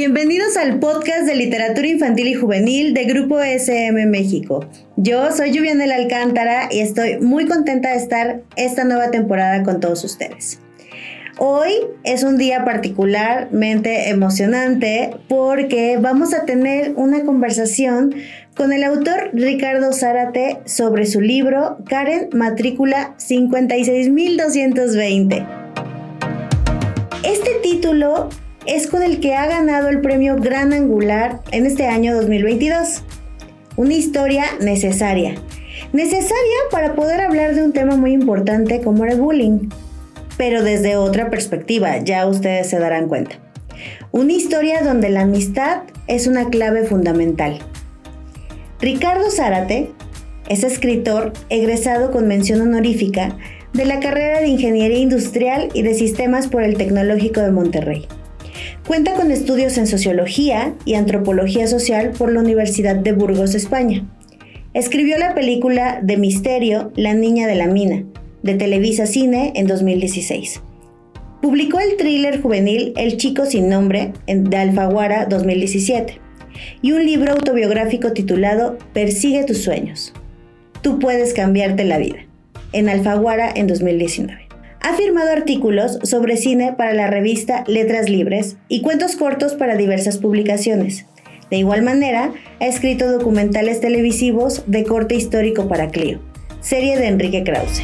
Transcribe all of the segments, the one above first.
Bienvenidos al podcast de literatura infantil y juvenil de Grupo SM México. Yo soy Juliana Alcántara y estoy muy contenta de estar esta nueva temporada con todos ustedes. Hoy es un día particularmente emocionante porque vamos a tener una conversación con el autor Ricardo Zárate sobre su libro Karen Matrícula 56220. Este título es con el que ha ganado el premio Gran Angular en este año 2022. Una historia necesaria. Necesaria para poder hablar de un tema muy importante como el bullying, pero desde otra perspectiva, ya ustedes se darán cuenta. Una historia donde la amistad es una clave fundamental. Ricardo Zárate es escritor egresado con mención honorífica de la carrera de Ingeniería Industrial y de Sistemas por el Tecnológico de Monterrey. Cuenta con estudios en Sociología y Antropología Social por la Universidad de Burgos, España. Escribió la película de misterio La Niña de la Mina, de Televisa Cine en 2016. Publicó el thriller juvenil El Chico Sin Nombre de Alfaguara 2017 y un libro autobiográfico titulado Persigue tus sueños. Tú puedes cambiarte la vida, en Alfaguara en 2019. Ha firmado artículos sobre cine para la revista Letras Libres y cuentos cortos para diversas publicaciones. De igual manera, ha escrito documentales televisivos de corte histórico para Clio, serie de Enrique Krause.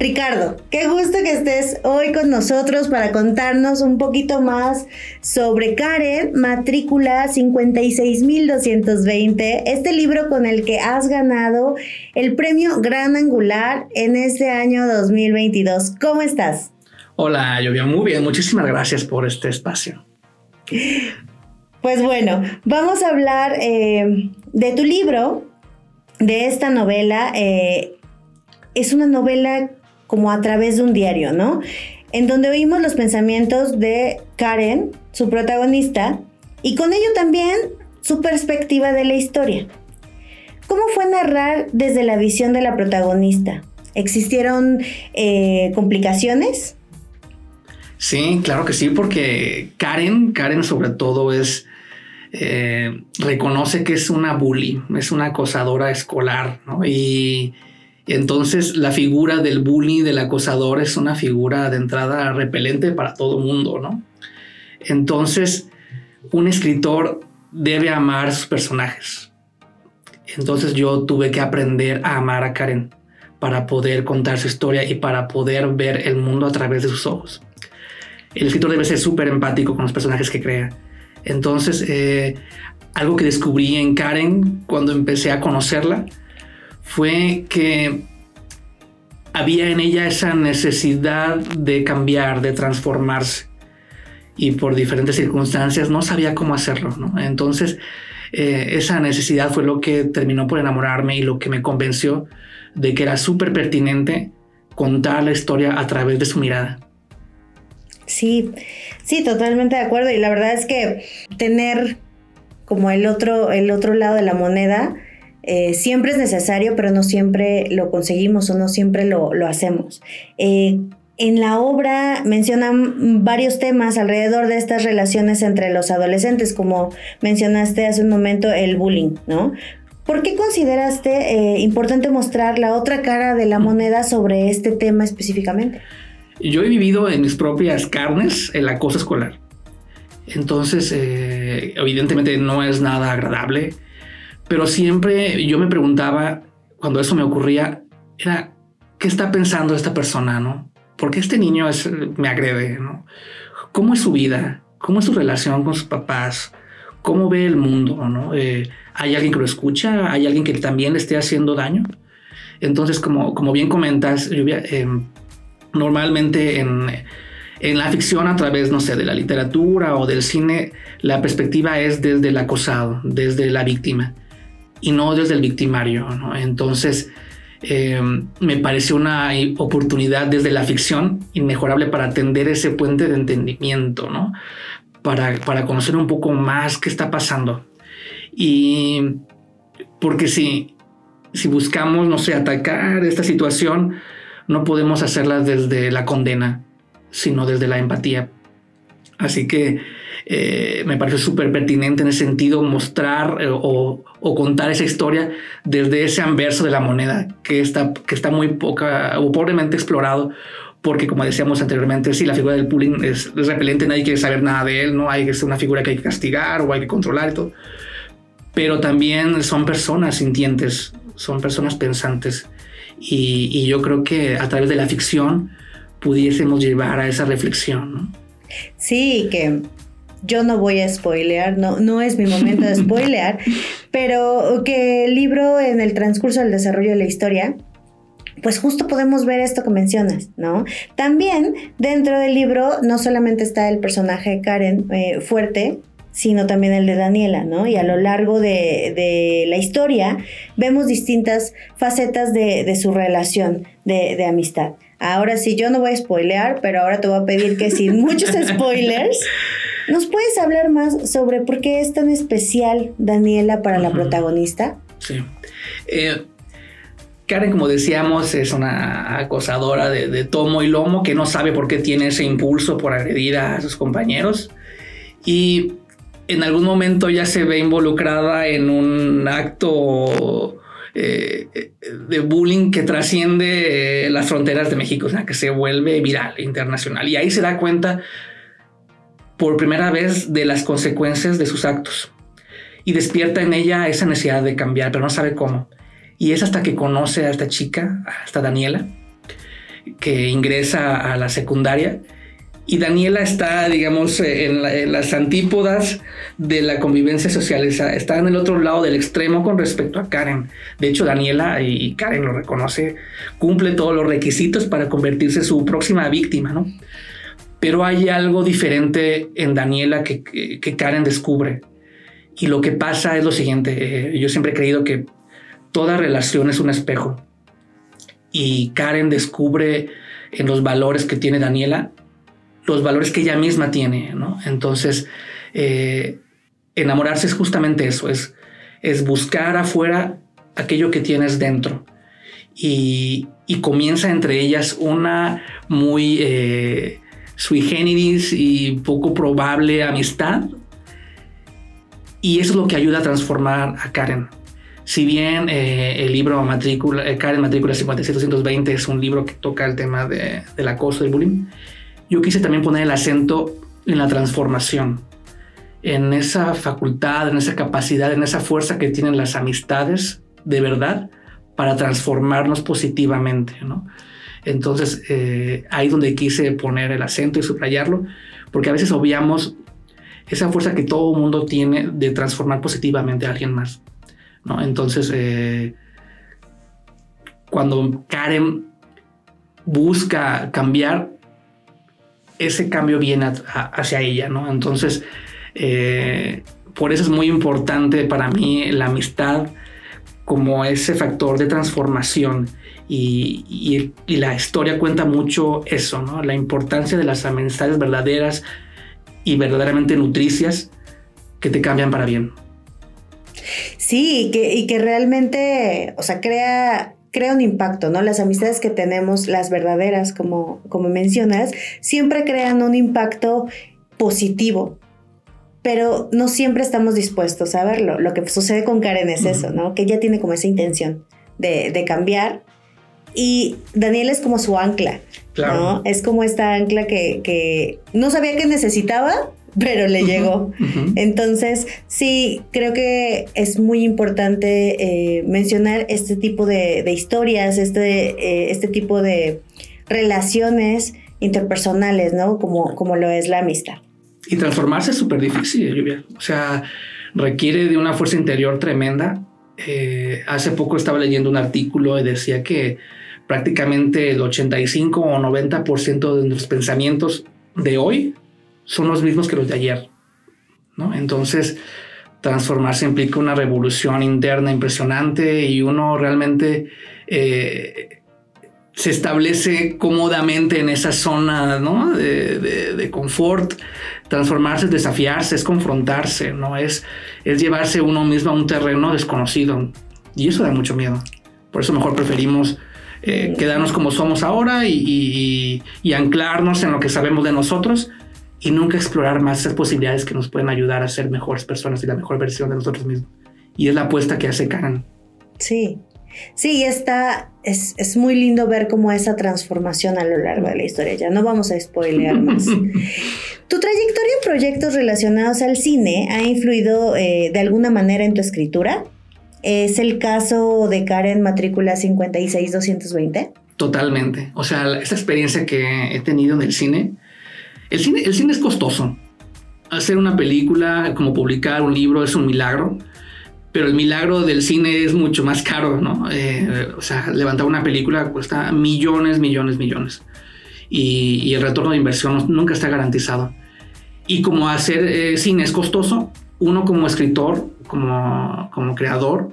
Ricardo, qué gusto que estés hoy con nosotros para contarnos un poquito más sobre Karen, matrícula 56220, este libro con el que has ganado el premio Gran Angular en este año 2022. ¿Cómo estás? Hola, Lluvia, muy bien, muchísimas gracias por este espacio. Pues bueno, vamos a hablar eh, de tu libro, de esta novela. Eh, es una novela como a través de un diario, ¿no? En donde oímos los pensamientos de Karen, su protagonista, y con ello también su perspectiva de la historia. ¿Cómo fue narrar desde la visión de la protagonista? ¿Existieron eh, complicaciones? Sí, claro que sí, porque Karen, Karen sobre todo es, eh, reconoce que es una bully, es una acosadora escolar, ¿no? Y entonces la figura del bully, del acosador, es una figura de entrada repelente para todo mundo, ¿no? Entonces, un escritor debe amar sus personajes. Entonces yo tuve que aprender a amar a Karen para poder contar su historia y para poder ver el mundo a través de sus ojos. El escritor debe ser súper empático con los personajes que crea. Entonces, eh, algo que descubrí en Karen cuando empecé a conocerla fue que había en ella esa necesidad de cambiar, de transformarse. Y por diferentes circunstancias no sabía cómo hacerlo. Entonces, eh, esa necesidad fue lo que terminó por enamorarme y lo que me convenció de que era súper pertinente contar la historia a través de su mirada. Sí, sí, totalmente de acuerdo. Y la verdad es que tener como el otro, el otro lado de la moneda, eh, siempre es necesario, pero no siempre lo conseguimos o no siempre lo, hacemos. Eh, en la obra mencionan varios temas alrededor de estas relaciones entre los adolescentes, como mencionaste hace un momento el bullying, ¿no? ¿Por qué consideraste eh, importante mostrar la otra cara de la moneda sobre este tema específicamente? Yo he vivido en mis propias carnes el acoso escolar. Entonces, evidentemente no es nada agradable pero siempre yo me preguntaba, cuando eso me ocurría, era, ¿qué está pensando esta persona, no? ¿Por qué este niño me agrede, no? ¿Cómo es su vida? ¿Cómo es su relación con sus papás? ¿Cómo ve el mundo, no? Eh, ¿Hay alguien que lo escucha? ¿Hay alguien que también le esté haciendo daño? Entonces, como, como bien comentas, em, normalmente en, En la ficción, a través, no sé, de la literatura o del cine, la perspectiva es desde el acosado, desde la víctima y no desde el victimario. Entonces, eh, me pareció una oportunidad desde la ficción inmejorable para atender ese puente de entendimiento, ¿no? Para, para conocer un poco más qué está pasando. Y porque si, si buscamos, no sé, atacar esta situación, no podemos hacerla desde la condena, sino desde la empatía. Así que eh, me parece súper pertinente en ese sentido mostrar eh, o, contar esa historia desde ese anverso de la moneda que está, que está muy poca o pobremente explorado porque como decíamos anteriormente, si la figura del bullying es, repelente, nadie quiere saber nada de él, ¿no? Hay que ser una figura que hay que castigar o hay que controlar y todo. Pero también son personas sintientes, son personas pensantes. Y, y yo creo que a través de la ficción pudiésemos llevar a esa reflexión, ¿no? Sí, que yo no voy a spoilear, no, no es mi momento de spoilear, pero que el libro en el transcurso del desarrollo de la historia, pues justo podemos ver esto que mencionas, ¿no? También dentro del libro no solamente está el personaje Karen eh, fuerte, sino también el de Daniela, ¿no? Y a lo largo de, la historia vemos distintas facetas de, su relación de, de amistad. Ahora sí, yo no voy a spoilear, pero ahora te voy a pedir que sin muchos spoilers, ¿nos puedes hablar más sobre por qué es tan especial Daniela para la protagonista? Sí. Eh, Karen, como decíamos, es una acosadora de, tomo y lomo que no sabe por qué tiene ese impulso por agredir a sus compañeros. Y en algún momento ya se ve involucrada en un acto eh, de bullying que trasciende eh, las fronteras de México, o sea, que se vuelve viral, internacional. Y ahí se da cuenta por primera vez de las consecuencias de sus actos. Y despierta en ella esa necesidad de cambiar, pero no sabe cómo. Y es hasta que conoce a esta chica, a esta Daniela, que ingresa a la secundaria y Daniela está, digamos, en, las antípodas de la convivencia social, está en el otro lado del extremo con respecto a Karen. De hecho, Daniela, y Karen lo reconoce, cumple todos los requisitos para convertirse en su próxima víctima, ¿no? Pero hay algo diferente en Daniela que, Karen descubre. Y lo que pasa es lo siguiente, eh, yo siempre he creído que toda relación es un espejo. Y Karen descubre en los valores que tiene Daniela los valores que ella misma tiene, ¿no? Entonces, eh, enamorarse es justamente eso, es, es buscar afuera aquello que tienes dentro. Y, comienza entre ellas una muy eh, sui generis y poco probable amistad. Y eso es lo que ayuda a transformar a Karen. Si bien eh, el libro Matrícula, Karen Matrícula 5720 es un libro que toca el tema de, del acoso y bullying, yo quise también poner el acento en la transformación, en esa facultad, en esa capacidad, en esa fuerza que tienen las amistades de verdad para transformarnos positivamente, ¿no? Entonces, eh, ahí donde quise poner el acento y subrayarlo, porque a veces obviamos esa fuerza que todo mundo tiene de transformar positivamente a alguien más, ¿no? Entonces, eh, cuando Karen busca cambiar, ese cambio viene hacia ella, ¿no? Entonces, eh, por eso es muy importante para mí la amistad como ese factor de transformación y, la historia cuenta mucho eso, ¿no? La importancia de las amistades verdaderas y verdaderamente nutricias que te cambian para bien. Sí, y que, y que realmente, o sea, crea crea un impacto, ¿no? Las amistades que tenemos, las verdaderas, como, como mencionas, siempre crean un impacto positivo, pero no siempre estamos dispuestos a verlo. Lo que sucede con Karen es eso, ¿no? Que ella tiene como esa intención de, de cambiar y Daniel es como su ancla, ¿no? Es como esta ancla que, que no sabía que necesitaba, pero le llegó. Entonces, sí, creo que es muy importante eh, mencionar este tipo de, historias, este, eh, este tipo de relaciones interpersonales, ¿no? Como, como lo es la amistad. Y transformarse es súper difícil, Lluvia. O sea, requiere de una fuerza interior tremenda. Eh, hace poco estaba leyendo un artículo y decía que prácticamente el 85 o 90% de nuestros pensamientos de hoy son los mismos que los de ayer. ¿no? Entonces, transformarse implica una revolución interna impresionante y uno realmente eh, se establece cómodamente en esa zona de, confort. Transformarse es desafiarse, es confrontarse, ¿no? es, es llevarse uno mismo a un terreno desconocido. Y eso da mucho miedo. Por eso mejor preferimos eh, quedarnos como somos ahora y, anclarnos en lo que sabemos de nosotros y nunca explorar más esas posibilidades que nos pueden ayudar a ser mejores personas y la mejor versión de nosotros mismos. Y es la apuesta que hace Karen. Sí, sí, está, es, es, muy lindo ver cómo esa transformación a lo largo de la historia. Ya no vamos a spoilear más. tu trayectoria en proyectos relacionados al cine ha influido eh, de alguna manera en tu escritura. ¿Es el caso de Karen matrícula 56220? Totalmente. O sea, esta experiencia que he tenido en el cine, el cine, el cine es costoso. Hacer una película, como publicar un libro, es un milagro. Pero el milagro del cine es mucho más caro, ¿no? Eh, o sea, levantar una película cuesta millones, millones, millones. Y, el retorno de inversión nunca está garantizado. Y como hacer eh, cine es costoso, uno como escritor, como, como creador,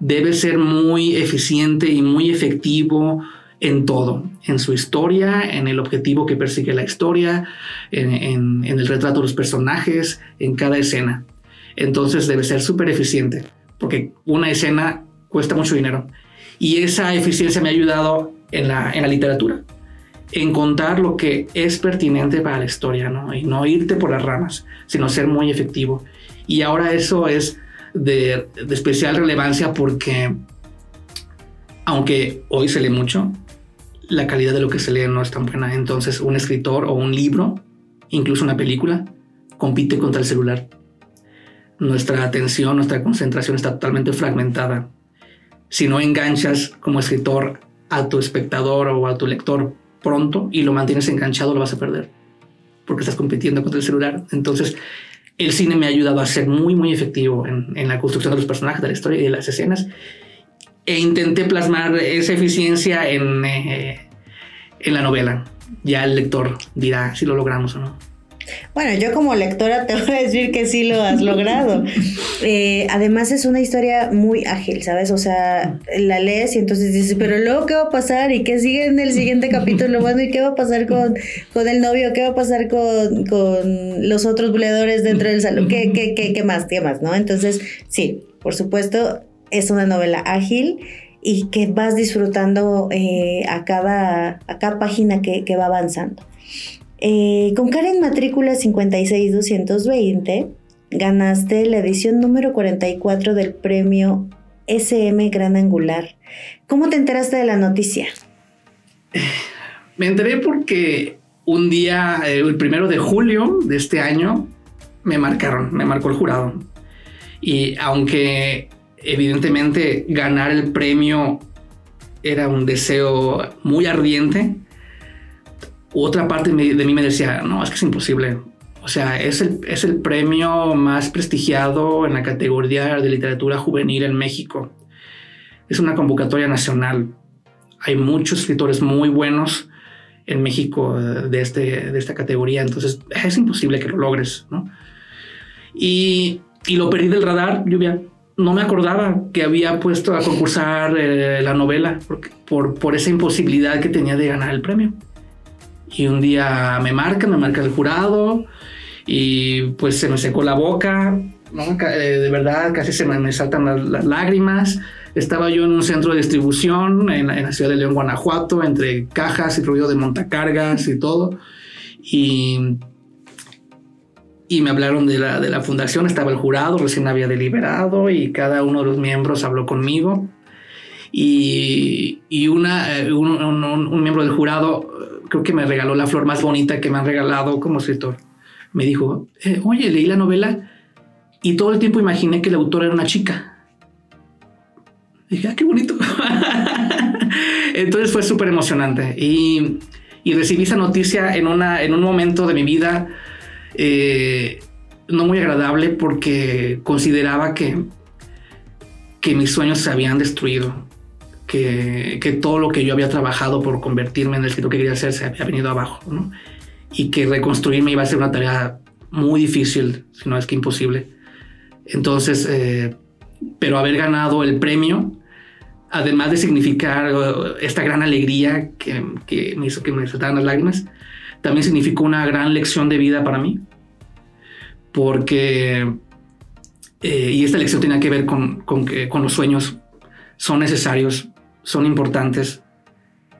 debe ser muy eficiente y muy efectivo en todo, en su historia, en el objetivo que persigue la historia, en, el retrato de los personajes, en cada escena. Entonces debe ser súper eficiente, porque una escena cuesta mucho dinero. Y esa eficiencia me ha ayudado en la, literatura, en contar lo que es pertinente para la historia, ¿no? Y no irte por las ramas, sino ser muy efectivo. Y ahora eso es de especial relevancia porque, aunque hoy se lee mucho, la calidad de lo que se lee no es tan buena. Entonces, un escritor o un libro, incluso una película, compite contra el celular. Nuestra atención, nuestra concentración está totalmente fragmentada. Si no enganchas como escritor a tu espectador o a tu lector pronto y lo mantienes enganchado, lo vas a perder porque estás compitiendo contra el celular. Entonces, el cine me ha ayudado a ser muy, muy efectivo en, la construcción de los personajes, de la historia y de las escenas e intenté plasmar esa eficiencia en, eh, en la novela. Ya el lector dirá si lo logramos o no. Bueno, yo como lectora te voy a decir que sí lo has logrado. Eh, además es una historia muy ágil, ¿sabes? O sea, la lees y entonces dices, pero luego qué va a pasar y qué sigue en el siguiente capítulo, bueno, y qué va a pasar con, con el novio, qué va a pasar con, con los otros buleadores dentro del salón, ¿Qué, qué, qué, qué más, qué más, ¿no? Entonces, sí, por supuesto, es una novela ágil y que vas disfrutando eh, a, cada, a cada página que, va avanzando. Eh, con Karen Matrícula 56220 ganaste la edición número 44 del premio SM Gran Angular. ¿Cómo te enteraste de la noticia? Me enteré porque un día, eh, el primero de julio de este año, me marcaron, me marcó el jurado. Y aunque evidentemente ganar el premio era un deseo muy ardiente. Otra parte de mí me decía, no, es que es imposible. O sea, es el, es el premio más prestigiado en la categoría de literatura juvenil en México. Es una convocatoria nacional. Hay muchos escritores muy buenos en México de, este, de esta categoría, entonces es imposible que lo logres, ¿no? Y, y lo perdí del radar, lluvia no me acordaba que había puesto a concursar eh, la novela por, por esa imposibilidad que tenía de ganar el premio. Y un día me marca, me marca el jurado y pues se me secó la boca, eh, de verdad casi se me, saltan las, lágrimas. Estaba yo en un centro de distribución en, la ciudad de León, Guanajuato, entre cajas y ruido de montacargas y todo. Y y me hablaron de la, de la fundación, estaba el jurado, recién había deliberado y cada uno de los miembros habló conmigo. Y, y una, eh, un, miembro del jurado creo que me regaló la flor más bonita que me han regalado como escritor. Me dijo, eh, oye, leí la novela y todo el tiempo imaginé que el autor era una chica. dije, ah, qué bonito. Entonces fue súper emocionante y, y recibí esa noticia en, una, en un momento de mi vida eh, no muy agradable porque consideraba que, que mis sueños se habían destruido, que, que, todo lo que yo había trabajado por convertirme en el escritor que quería ser se había venido abajo. y que reconstruirme iba a ser una tarea muy difícil, si no es que imposible. Entonces, eh, pero haber ganado el premio, además de significar uh, esta gran alegría que, me hizo que me saltaran las lágrimas, también significó una gran lección de vida para mí, porque, eh, y esta lección tenía que ver con, con que con los sueños son necesarios, son importantes,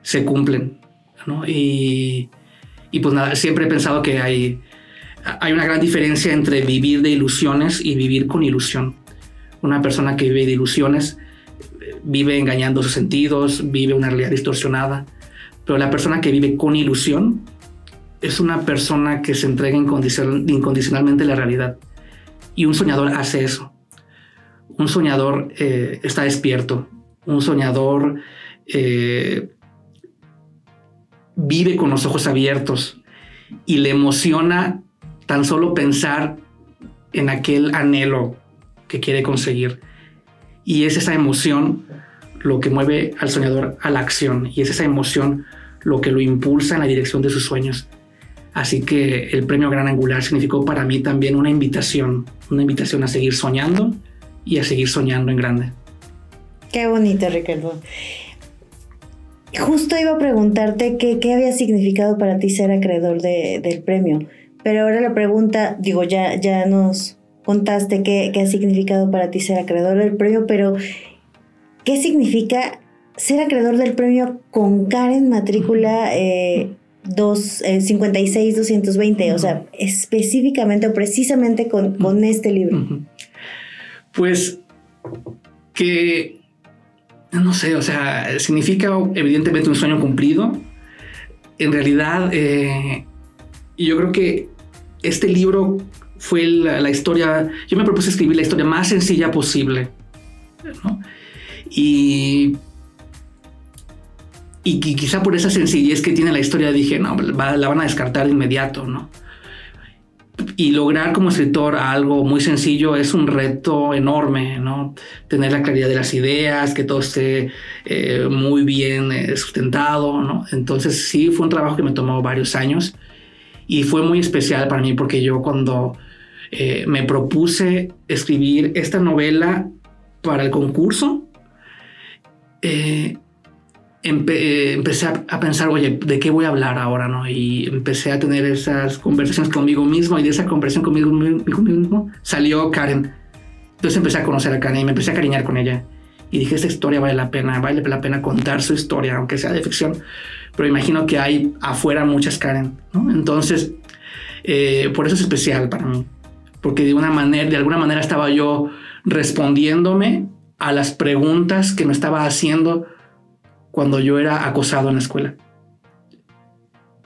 se cumplen. Y, y pues nada, siempre he pensado que hay, hay una gran diferencia entre vivir de ilusiones y vivir con ilusión. Una persona que vive de ilusiones vive engañando sus sentidos, vive una realidad distorsionada, pero la persona que vive con ilusión es una persona que se entrega incondicionalmente a la realidad. Y un soñador hace eso. Un soñador eh, está despierto. Un soñador eh, vive con los ojos abiertos y le emociona tan solo pensar en aquel anhelo que quiere conseguir. Y es esa emoción lo que mueve al soñador a la acción y es esa emoción lo que lo impulsa en la dirección de sus sueños. Así que el premio Gran Angular significó para mí también una invitación, una invitación a seguir soñando y a seguir soñando en grande. Qué bonito, Ricardo. Justo iba a preguntarte qué, había significado para ti ser acreedor del premio, pero ahora la pregunta, digo, ya, ya nos contaste qué, qué ha significado para ti ser acreedor del premio, pero ¿qué significa ser acreedor del premio con Karen matrícula eh, 220? Eh, o sea, específicamente o precisamente con, con este libro. Pues que no sé, o sea, significa evidentemente un sueño cumplido. En realidad, eh, yo creo que este libro fue la, historia, yo me propuse escribir la historia más sencilla posible. Y, y, quizá por esa sencillez que tiene la historia dije, no, la van a descartar de inmediato, ¿no? Y lograr como escritor algo muy sencillo es un reto enorme, ¿no? Tener la claridad de las ideas, que todo esté eh, muy bien eh, sustentado, ¿no? Entonces sí, fue un trabajo que me tomó varios años y fue muy especial para mí porque yo cuando eh, me propuse escribir esta novela para el concurso, eh, empecé a, pensar, oye, ¿de qué voy a hablar ahora? ¿no? Y empecé a tener esas conversaciones conmigo mismo y de esa conversación conmigo, mismo salió Karen. Entonces empecé a conocer a Karen y me empecé a cariñar con ella. Y dije, esta historia vale la pena, vale la pena contar su historia, aunque sea de ficción. Pero imagino que hay afuera muchas Karen, ¿no? Entonces, eh, por eso es especial para mí. Porque de, una manera, de alguna manera estaba yo respondiéndome a las preguntas que me estaba haciendo cuando yo era acosado en la escuela.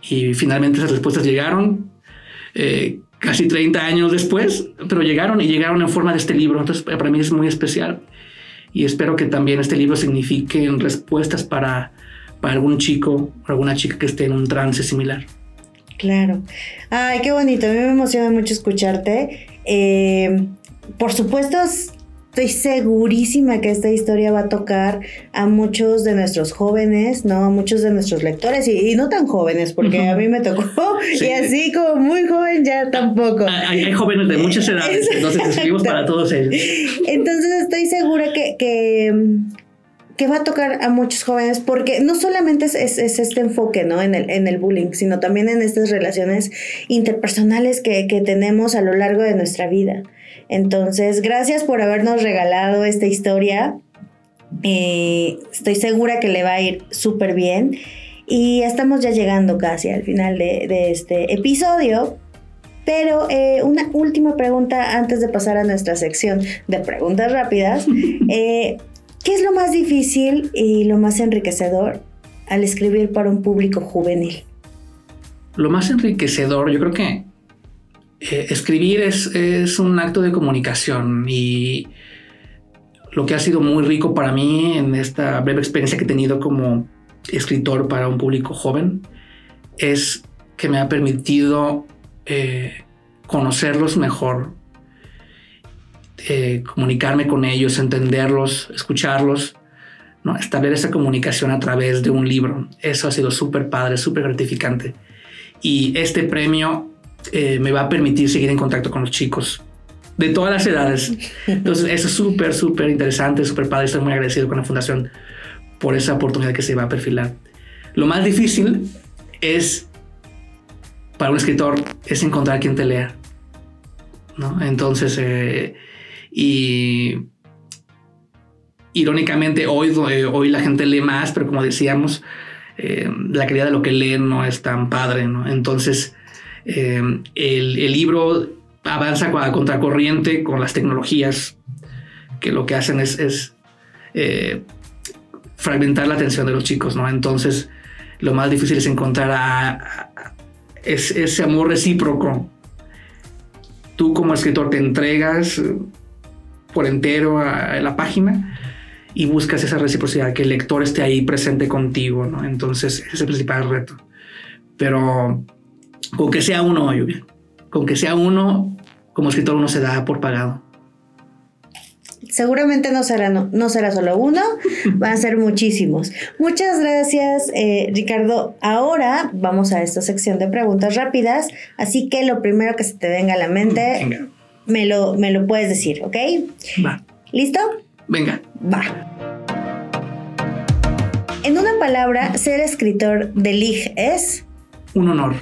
Y finalmente esas respuestas llegaron eh, casi 30 años después, pero llegaron y llegaron en forma de este libro. Entonces para mí es muy especial y espero que también este libro signifique respuestas para, para algún chico o alguna chica que esté en un trance similar. Claro. Ay, qué bonito. A mí me emociona mucho escucharte. Eh, por supuesto, Estoy segurísima que esta historia va a tocar a muchos de nuestros jóvenes, ¿no? A muchos de nuestros lectores y, no tan jóvenes, porque a mí me tocó y así como muy joven ya tampoco. Hay, jóvenes de muchas edades, entonces escribimos para todos ellos. Entonces estoy segura que, que va a tocar a muchos jóvenes porque no solamente es, es, este enfoque ¿no? en, el, en el bullying, sino también en estas relaciones interpersonales que, que tenemos a lo largo de nuestra vida. Entonces, gracias por habernos regalado esta historia. Eh, estoy segura que le va a ir súper bien. Y estamos ya llegando casi al final de, este episodio. Pero eh, una última pregunta antes de pasar a nuestra sección de preguntas rápidas. Eh, ¿Qué es lo más difícil y lo más enriquecedor al escribir para un público juvenil? Lo más enriquecedor, yo creo que eh, escribir es, un acto de comunicación y lo que ha sido muy rico para mí en esta breve experiencia que he tenido como escritor para un público joven es que me ha permitido eh, conocerlos mejor, eh, comunicarme con ellos, entenderlos, escucharlos, ¿no? establecer esa comunicación a través de un libro. Eso ha sido súper padre, súper gratificante. Y este premio eh, me va a permitir seguir en contacto con los chicos de todas las edades. Entonces, eso es súper, súper interesante, súper padre. Estoy muy agradecido con la fundación por esa oportunidad que se va a perfilar. Lo más difícil es, para un escritor, es encontrar quien te lea. ¿no? Entonces, eh, y irónicamente hoy, eh, hoy la gente lee más, pero como decíamos, eh, la calidad de lo que leen no es tan padre, ¿no? Entonces, el, el, libro avanza a contracorriente con las tecnologías que lo que hacen es, fragmentar la atención de los chicos, ¿no? Entonces, lo más difícil es encontrar a, ese amor recíproco. Tú como escritor te entregas eh, por entero a, la página y buscas esa reciprocidad, que el lector esté ahí presente contigo, ¿no? Entonces, ese es el principal reto. Pero con que sea uno, lluvia, con que sea uno, como escritor uno se da por pagado. Seguramente no será, no, será solo uno, van a ser muchísimos. Muchas gracias, eh, Ricardo. Ahora vamos a esta sección de preguntas rápidas, así que lo primero que se te venga a la mente, me lo, me lo puedes decir, ¿ok? Va. ¿Listo? Venga. Va. En una palabra, ser escritor de Lig es... Un honor.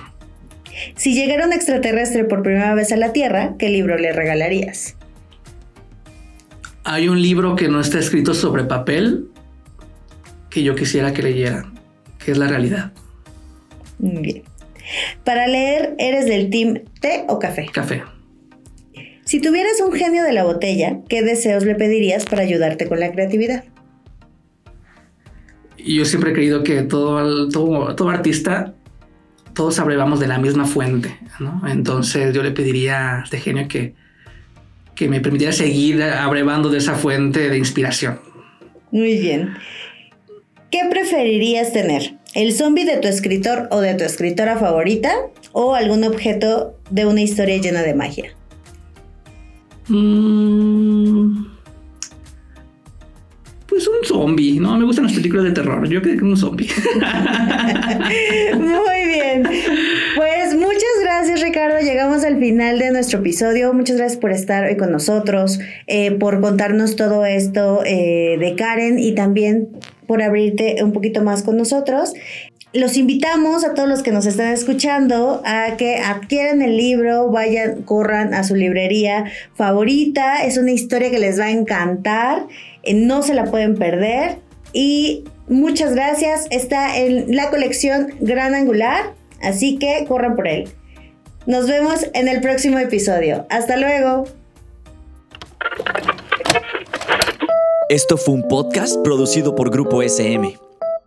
Si llegara un extraterrestre por primera vez a la Tierra, ¿qué libro le regalarías? Hay un libro que no está escrito sobre papel que yo quisiera que leyeran, que es la realidad. Bien. Para leer, ¿eres del team té o café? Café. Si tuvieras un genio de la botella, ¿qué deseos le pedirías para ayudarte con la creatividad? Yo siempre he creído que todo, todo, todo artista, todos abrevamos de la misma fuente, ¿no? Entonces yo le pediría a este genio que, que me permitiera seguir abrevando de esa fuente de inspiración. Muy bien. ¿Qué preferirías tener? ¿El zombie de tu escritor o de tu escritora favorita? ¿O algún objeto de una historia llena de magia? Mm, pues un zombie, ¿no? Me gustan las películas de terror. Yo creo que un zombie. Muy bien. Pues muchas gracias, Ricardo. Llegamos al final de nuestro episodio. Muchas gracias por estar hoy con nosotros, eh, por contarnos todo esto eh, de Karen y también por abrirte un poquito más con nosotros. Los invitamos a todos los que nos están escuchando a que adquieran el libro, vayan, corran a su librería favorita. Es una historia que les va a encantar, eh, no se la pueden perder. Y muchas gracias. Está en la colección Gran Angular, así que corran por él. Nos vemos en el próximo episodio. Hasta luego. Esto fue un podcast producido por Grupo SM.